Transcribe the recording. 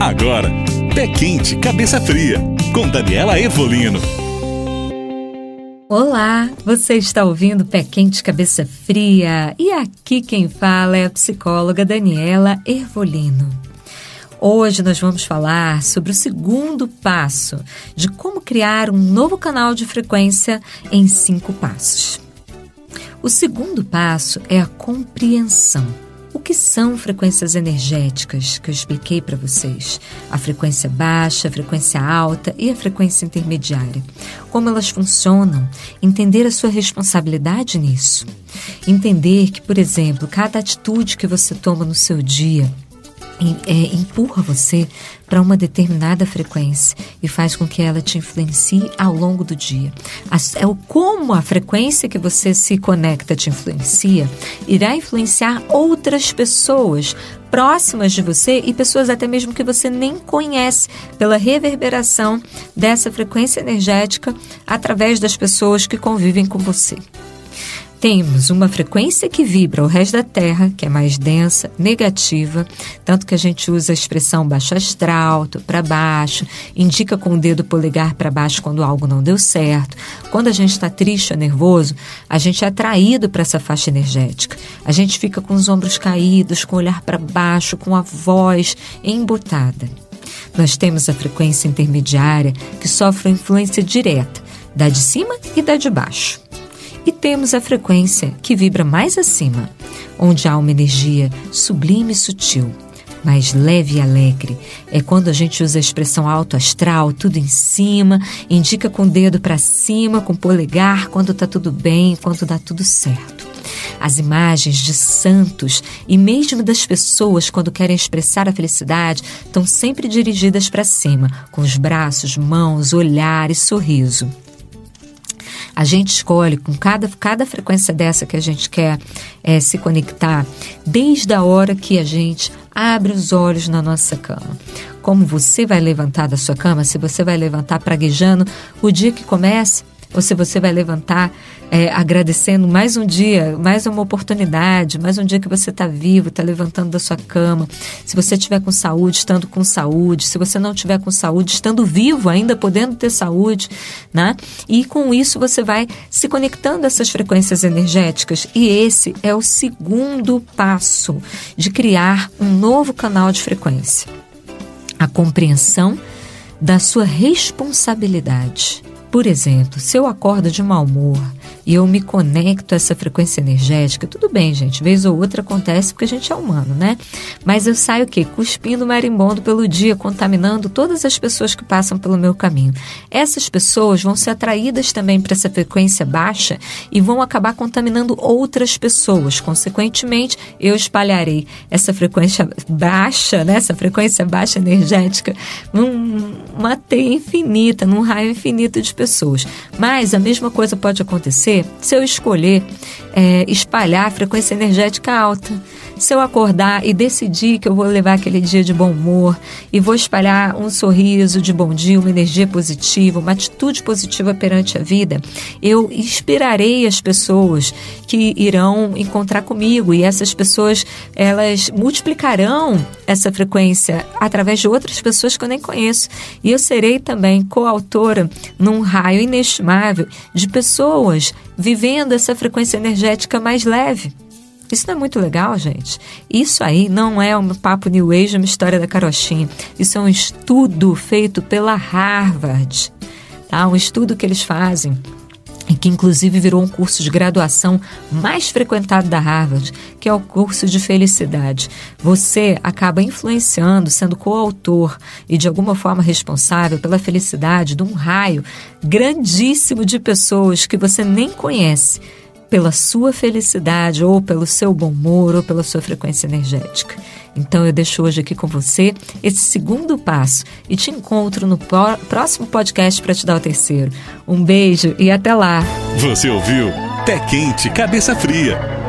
Agora, Pé Quente, Cabeça Fria, com Daniela Evolino. Olá, você está ouvindo Pé Quente Cabeça Fria e aqui quem fala é a psicóloga Daniela Ervolino. Hoje nós vamos falar sobre o segundo passo de como criar um novo canal de frequência em cinco passos. O segundo passo é a compreensão. Que são frequências energéticas que eu expliquei para vocês? A frequência baixa, a frequência alta e a frequência intermediária. Como elas funcionam? Entender a sua responsabilidade nisso. Entender que, por exemplo, cada atitude que você toma no seu dia é, empurra você para uma determinada frequência e faz com que ela te influencie ao longo do dia. É o como a frequência que você se conecta te influencia, irá influenciar outras pessoas próximas de você e pessoas até mesmo que você nem conhece pela reverberação dessa frequência energética através das pessoas que convivem com você. Temos uma frequência que vibra o resto da Terra, que é mais densa, negativa, tanto que a gente usa a expressão baixo astral, para baixo, indica com o dedo polegar para baixo quando algo não deu certo. Quando a gente está triste ou nervoso, a gente é atraído para essa faixa energética. A gente fica com os ombros caídos, com o olhar para baixo, com a voz embotada. Nós temos a frequência intermediária, que sofre influência direta da de cima e da de baixo. E temos a frequência que vibra mais acima, onde há uma energia sublime e sutil, mais leve e alegre. É quando a gente usa a expressão alto astral, tudo em cima, indica com o dedo para cima, com o polegar, quando está tudo bem, quando dá tudo certo. As imagens de santos e mesmo das pessoas, quando querem expressar a felicidade, estão sempre dirigidas para cima, com os braços, mãos, olhar e sorriso. A gente escolhe com cada, cada frequência dessa que a gente quer é, se conectar, desde a hora que a gente abre os olhos na nossa cama. Como você vai levantar da sua cama, se você vai levantar praguejando o dia que começa, ou se você vai levantar é, agradecendo mais um dia, mais uma oportunidade, mais um dia que você está vivo, está levantando da sua cama. Se você estiver com saúde, estando com saúde. Se você não estiver com saúde, estando vivo, ainda podendo ter saúde, né? E com isso você vai se conectando a essas frequências energéticas. E esse é o segundo passo de criar um novo canal de frequência. A compreensão da sua responsabilidade. Por exemplo, se eu acordo de mau humor, e eu me conecto a essa frequência energética, tudo bem, gente, vez ou outra acontece porque a gente é humano, né? Mas eu saio o quê? Cuspindo marimbondo pelo dia, contaminando todas as pessoas que passam pelo meu caminho. Essas pessoas vão ser atraídas também para essa frequência baixa e vão acabar contaminando outras pessoas. Consequentemente, eu espalharei essa frequência baixa, né? Essa frequência baixa energética numa teia infinita, num raio infinito de pessoas. Mas a mesma coisa pode acontecer se eu escolher é, espalhar a frequência energética alta. Se eu acordar e decidir que eu vou levar aquele dia de bom humor e vou espalhar um sorriso de bom dia, uma energia positiva, uma atitude positiva perante a vida, eu inspirarei as pessoas que irão encontrar comigo e essas pessoas elas multiplicarão essa frequência através de outras pessoas que eu nem conheço. E eu serei também coautora num raio inestimável de pessoas vivendo essa frequência energética mais leve. Isso não é muito legal, gente? Isso aí não é um papo New Age, uma história da carochinha. Isso é um estudo feito pela Harvard, tá? Um estudo que eles fazem que inclusive virou um curso de graduação mais frequentado da Harvard, que é o curso de felicidade. Você acaba influenciando, sendo coautor e de alguma forma responsável pela felicidade de um raio grandíssimo de pessoas que você nem conhece pela sua felicidade, ou pelo seu bom humor, ou pela sua frequência energética. Então eu deixo hoje aqui com você esse segundo passo e te encontro no próximo podcast para te dar o terceiro. Um beijo e até lá. Você ouviu Pé Quente, Cabeça Fria